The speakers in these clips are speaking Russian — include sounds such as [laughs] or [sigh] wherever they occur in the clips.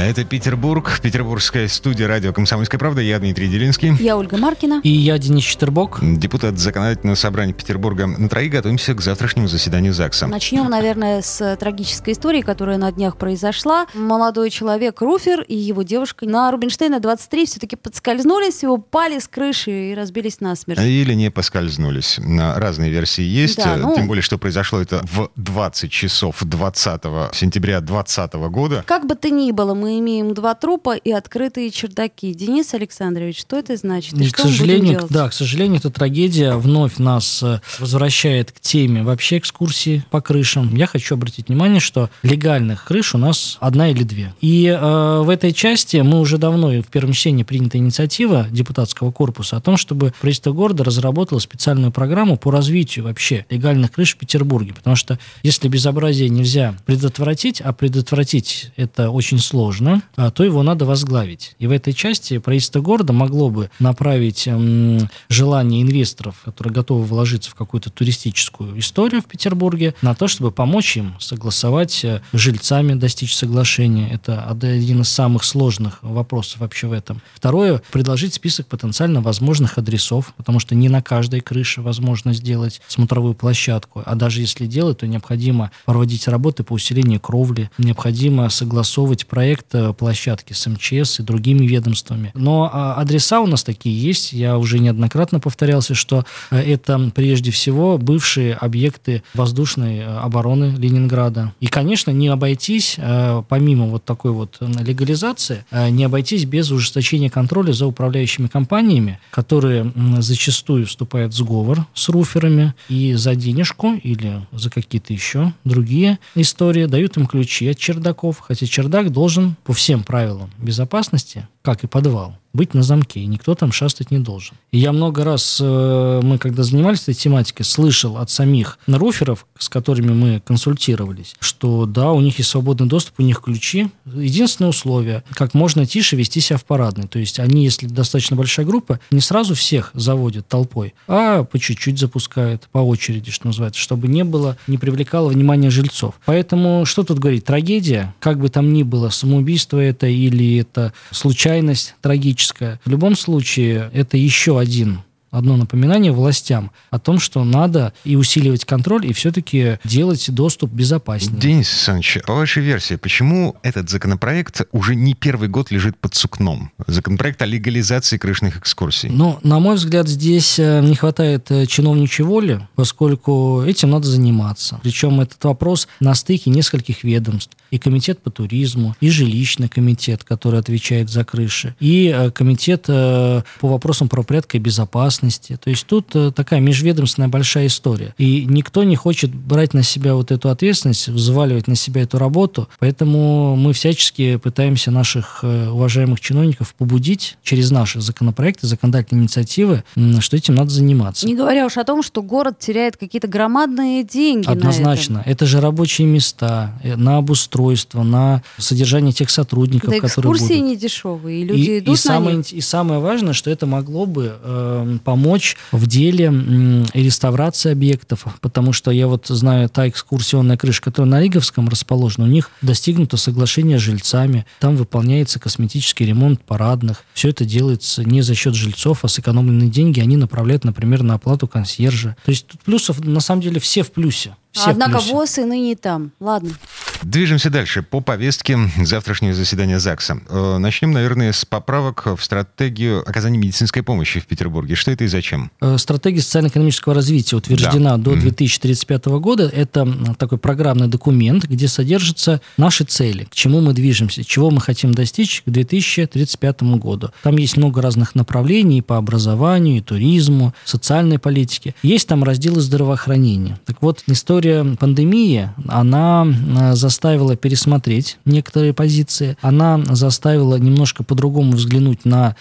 Это Петербург, петербургская студия радио «Комсомольская правда». Я Дмитрий Делинский. Я Ольга Маркина. И я Денис Четербок. Депутат Законодательного собрания Петербурга. На троих готовимся к завтрашнему заседанию ЗАГСа. Начнем, наверное, с трагической истории, которая на днях произошла. Молодой человек, Руфер, и его девушка на Рубинштейна 23 все-таки подскользнулись, упали с крыши и разбились насмерть. Или не поскользнулись. Разные версии есть. Да, ну- Тем более, что произошло это в 20 часов 20 сентября 2020 года. Как бы то ни было, мы имеем два трупа и открытые чердаки. Денис Александрович, что это значит? И И, что к сожалению, да, к сожалению, эта трагедия вновь нас э, возвращает к теме вообще экскурсии по крышам. Я хочу обратить внимание, что легальных крыш у нас одна или две. И э, в этой части мы уже давно и в первом чтении принята инициатива депутатского корпуса о том, чтобы правительство города разработало специальную программу по развитию вообще легальных крыш в Петербурге. Потому что если безобразие нельзя предотвратить, а предотвратить это очень сложно, а, то его надо возглавить. И в этой части правительство города могло бы направить желание инвесторов, которые готовы вложиться в какую-то туристическую историю в Петербурге, на то, чтобы помочь им согласовать э, жильцами, достичь соглашения. Это один из самых сложных вопросов вообще в этом. Второе, предложить список потенциально возможных адресов, потому что не на каждой крыше возможно сделать смотровую площадку, а даже если делать, то необходимо проводить работы по усилению кровли, необходимо согласовывать проект площадки с МЧС и другими ведомствами. Но а, адреса у нас такие есть, я уже неоднократно повторялся, что э, это прежде всего бывшие объекты воздушной э, обороны Ленинграда. И, конечно, не обойтись, э, помимо вот такой вот э, легализации, э, не обойтись без ужесточения контроля за управляющими компаниями, которые зачастую вступают в сговор с руферами и за денежку или за какие-то еще другие истории дают им ключи от чердаков, хотя чердак должен по всем правилам безопасности, как и подвал, быть на замке, и никто там шастать не должен. И я много раз, э, мы когда занимались этой тематикой, слышал от самих руферов, с которыми мы консультировались, что да, у них есть свободный доступ, у них ключи. Единственное условие, как можно тише вести себя в парадной. То есть они, если достаточно большая группа, не сразу всех заводят толпой, а по чуть-чуть запускают, по очереди, что называется, чтобы не было, не привлекало внимание жильцов. Поэтому что тут говорить? Трагедия, как бы там ни было, самоубийство это или это случайность трагическая. В любом случае, это еще один одно напоминание властям о том, что надо и усиливать контроль, и все-таки делать доступ безопаснее. Денис Александрович, по вашей версии, почему этот законопроект уже не первый год лежит под сукном? Законопроект о легализации крышных экскурсий. Ну, на мой взгляд, здесь э, не хватает э, чиновничьей воли, поскольку этим надо заниматься. Причем этот вопрос на стыке нескольких ведомств. И комитет по туризму, и жилищный комитет, который отвечает за крыши, и э, комитет по вопросам правопорядка и безопасности. То есть тут э, такая межведомственная большая история. И никто не хочет брать на себя вот эту ответственность, взваливать на себя эту работу. Поэтому мы всячески пытаемся наших э, уважаемых чиновников побудить через наши законопроекты, законодательные инициативы, что этим надо заниматься. Не говоря уж о том, что город теряет какие-то громадные деньги на Однозначно. Это. же рабочие места э, на обустройство, на содержание тех сотрудников, Да которые экскурсии будут. не дешевые, и люди И, идут и, самое, на них. ин- и самое важное, что это могло бы э, помочь в деле реставрации объектов, потому что я вот знаю, та экскурсионная крыша, которая на Риговском расположена, у них достигнуто соглашение с жильцами, там выполняется косметический ремонт парадных, все это делается не за счет жильцов, а сэкономленные деньги они направляют, например, на оплату консьержа. То есть тут плюсов, на самом деле, все в плюсе. Все Однако плюсе. ВОЗ и ныне там. Ладно. Движемся дальше по повестке завтрашнего заседания ЗАГСа. Э, Начнем, наверное, с поправок в стратегию оказания медицинской помощи в Петербурге. Что это и зачем? Э, Стратегия социально-экономического развития утверждена Да. до Мгм. 2035 года. Это такой программный документ, где содержатся наши цели, к чему мы движемся, чего мы хотим достичь к 2035 году. Там есть много разных направлений по образованию, и туризму, социальной политике. Есть там разделы здравоохранения. Так вот, не стоит история пандемии, она э, заставила пересмотреть некоторые позиции, она заставила немножко по-другому взглянуть на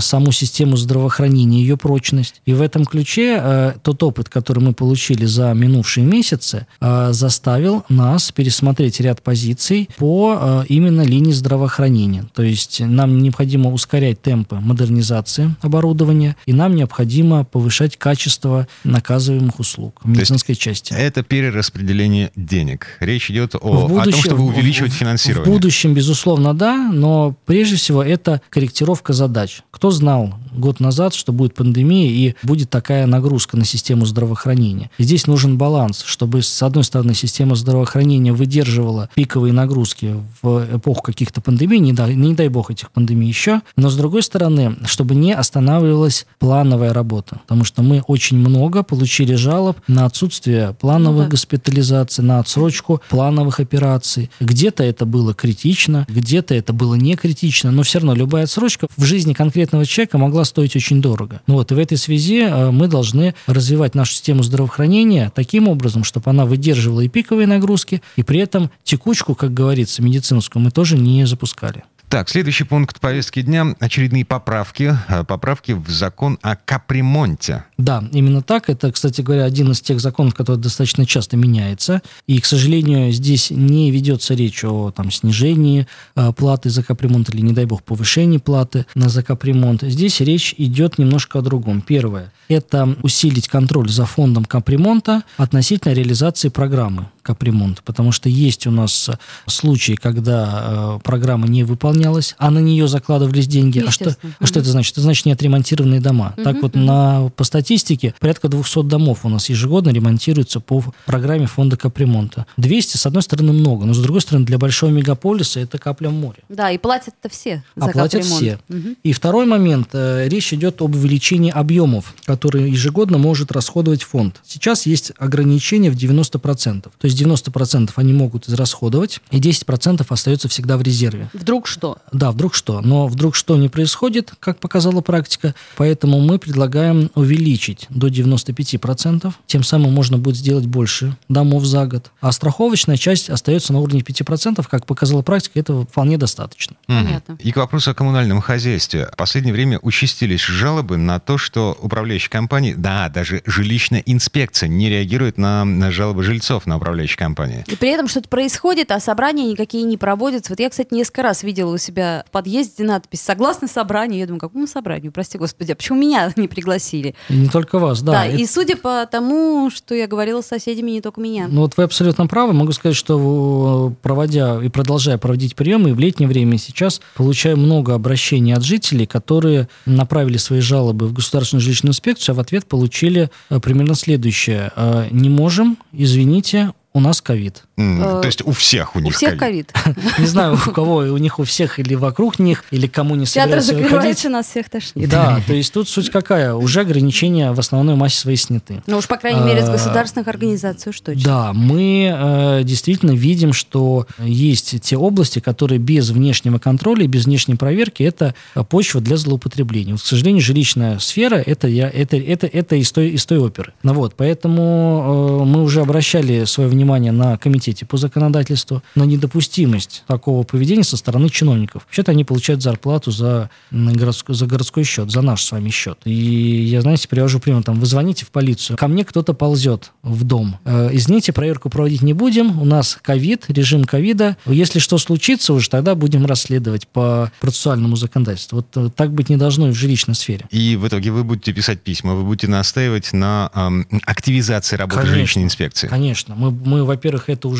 саму систему здравоохранения, ее прочность. И в этом ключе э, тот опыт, который мы получили за минувшие месяцы, э, заставил нас пересмотреть ряд позиций по именно линии здравоохранения. То есть нам необходимо ускорять темпы модернизации оборудования, и нам необходимо повышать качество наказываемых услуг в медицинской части. Это перераспределение денег. Речь идет о, будущем, о том, чтобы увеличивать финансирование. В будущем, безусловно, да, но прежде всего это корректировка задач. Кто знал год назад, что будет пандемия и будет такая нагрузка на систему здравоохранения. И здесь нужен баланс, чтобы, с одной стороны, система здравоохранения выдерживала пиковые нагрузки в эпоху каких-то пандемий, не дай, не дай бог этих пандемий еще, но, с другой стороны, чтобы не останавливалась плановая работа. Потому что мы очень много получили жалоб на отсутствие плановых ну, да. госпитализаций, на отсрочку плановых операций. Где-то это было критично, где-то это было не критично, но все равно любая отсрочка в жизни конкретного человека могла стоить очень дорого. Ну вот, и в этой связи э, мы должны развивать нашу систему здравоохранения таким образом, чтобы она выдерживала и пиковые нагрузки, и при этом текучку, как говорится, медицинскую мы тоже не запускали. Так, следующий пункт повестки дня – очередные поправки. Э, поправки в закон о капремонте. Да, именно так. Это, кстати говоря, один из тех законов, который достаточно часто меняется. И, к сожалению, здесь не ведется речь о там, снижении э, платы за капремонт или, не дай бог, повышении платы на за капремонт. Здесь речь идет немножко о другом. Первое – это усилить контроль за фондом капремонта относительно реализации программы капремонт, потому что есть у нас случаи, когда э, программа не выполнялась, а на нее закладывались деньги. А что, угу. что это значит? Это значит не отремонтированные дома. Угу, так вот, на, по статистике, порядка 200 домов у нас ежегодно ремонтируются по программе фонда капремонта. 200, с одной стороны, много, но с другой стороны, для большого мегаполиса это капля в море. Да, и платят-то все за а платят все. Угу. И второй момент. Э, речь идет об увеличении объемов, которые ежегодно может расходовать фонд. Сейчас есть ограничение в 90%. То есть есть 90% они могут израсходовать, и 10% остается всегда в резерве. Вдруг что? Да, вдруг что. Но вдруг что не происходит, как показала практика, поэтому мы предлагаем увеличить до 95%, тем самым можно будет сделать больше домов за год. А страховочная часть остается на уровне 5%, как показала практика, этого вполне достаточно. Понятно. И к вопросу о коммунальном хозяйстве. В последнее время участились жалобы на то, что управляющие компании, да, даже жилищная инспекция не реагирует на, на жалобы жильцов на управляющие управляющей компании. И при этом что-то происходит, а собрания никакие не проводятся. Вот я, кстати, несколько раз видела у себя в подъезде надпись «Согласно собранию». Я думаю, какому собранию? Прости господи, а почему меня [laughs] не пригласили? И не только вас, да. Да, это... и судя по тому, что я говорила с соседями, не только меня. Ну вот вы абсолютно правы. Могу сказать, что проводя и продолжая проводить приемы, и в летнее время и сейчас получаю много обращений от жителей, которые направили свои жалобы в Государственную жилищную инспекцию, а в ответ получили э, примерно следующее. «Э, не можем, извините, у нас ковид. Mm, то есть у всех у них У всех ковид. [laughs] Не знаю, у кого, у них у всех или вокруг них, или кому не собираются Театр закрывается, нас всех тошнит. Да, [laughs] то есть тут суть какая? Уже ограничения в основной массе своей сняты. Ну уж, по крайней мере, с а, государственных организаций уж точно. Да, мы э, действительно видим, что есть те области, которые без внешнего контроля, без внешней проверки, это почва для злоупотребления. к сожалению, жилищная сфера это, я, это, это, это из, той, из той оперы. Ну, вот, поэтому э, мы уже обращали свое внимание внимание на комитете по законодательству на недопустимость такого поведения со стороны чиновников. Вообще-то они получают зарплату за городской, за городской счет, за наш с вами счет. И я, знаете, привожу пример, там, вы звоните в полицию, ко мне кто-то ползет в дом. Э, извините, проверку проводить не будем, у нас ковид, режим ковида. Если что случится уже, тогда будем расследовать по процессуальному законодательству. Вот э, так быть не должно и в жилищной сфере. И в итоге вы будете писать письма, вы будете настаивать на эм, активизации работы конечно, жилищной инспекции. Конечно. Мы, мы мы, во-первых, это уже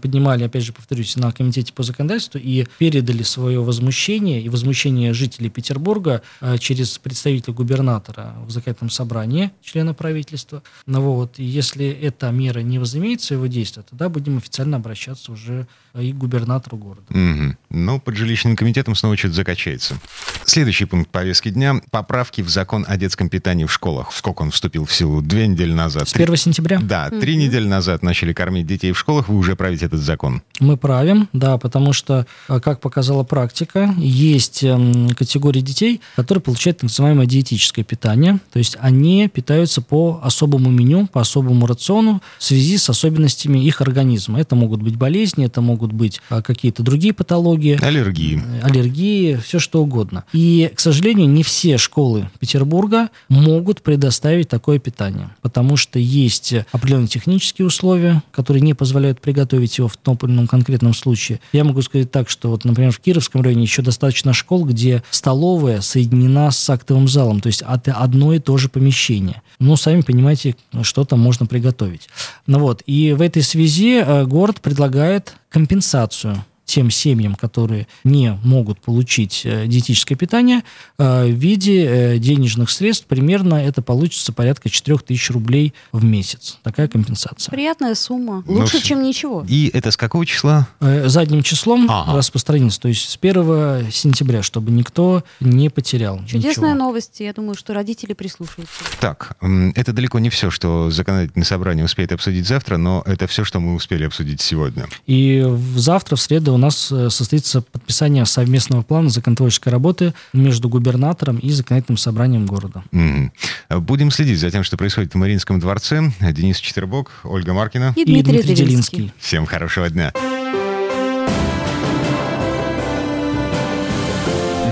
поднимали, опять же, повторюсь, на комитете по законодательству и передали свое возмущение и возмущение жителей Петербурга э, через представителя губернатора в законодательном собрании, члена правительства. Ну вот, и если эта мера не возымеет своего действия, тогда будем официально обращаться уже и к губернатору города. Угу. Ну, под жилищным комитетом снова что-то закачается. Следующий пункт повестки дня – поправки в закон о детском питании в школах. Сколько он вступил в силу? Две недели назад. С 1 сентября? Да, три недели назад начали кормить детей в школах, вы уже правите этот закон. Мы правим, да, потому что, э, как показала практика, есть эм, категории детей, которые получают так называемое диетическое питание, то есть они питаются по особому меню, по особому рациону в связи с особенностями их организма. Это могут быть болезни, это могут быть э, какие-то другие патологии. Аллергии. Э, аллергии, все что угодно. И, к сожалению, не все школы Петербурга могут предоставить такое питание, потому что есть определенные технические условия, которые не позволяют приготовить его в том или ином конкретном случае. Я могу сказать так, что вот, например, в Кировском районе еще достаточно школ, где столовая соединена с актовым залом, то есть это одно и то же помещение. Ну, сами понимаете, что там можно приготовить. Ну вот, и в этой связи э, город предлагает компенсацию тем семьям, которые не могут получить э, диетическое питание, э, в виде э, денежных средств примерно это получится порядка 4 тысяч рублей в месяц. Такая компенсация. Приятная сумма. Ну, Лучше, с- чем ничего. И это с какого числа? Задним числом Ага. распространится, то есть с 1 сентября, чтобы никто не потерял Чудесная ничего. новость. Я думаю, что родители прислушаются. Так, это далеко не все, что законодательное собрание успеет обсудить завтра, но это все, что мы успели обсудить сегодня. И завтра, в среду, у нас э, состоится подписание совместного плана законотворческой работы между губернатором и законодательным собранием города. Мгм. Будем следить за тем, что происходит в Мариинском дворце. Денис Четербок, Ольга Маркина. И И Дмитрий, Дмитрий Делинский. Делинский. Всем хорошего дня.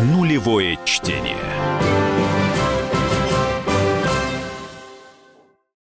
Нулевое чтение.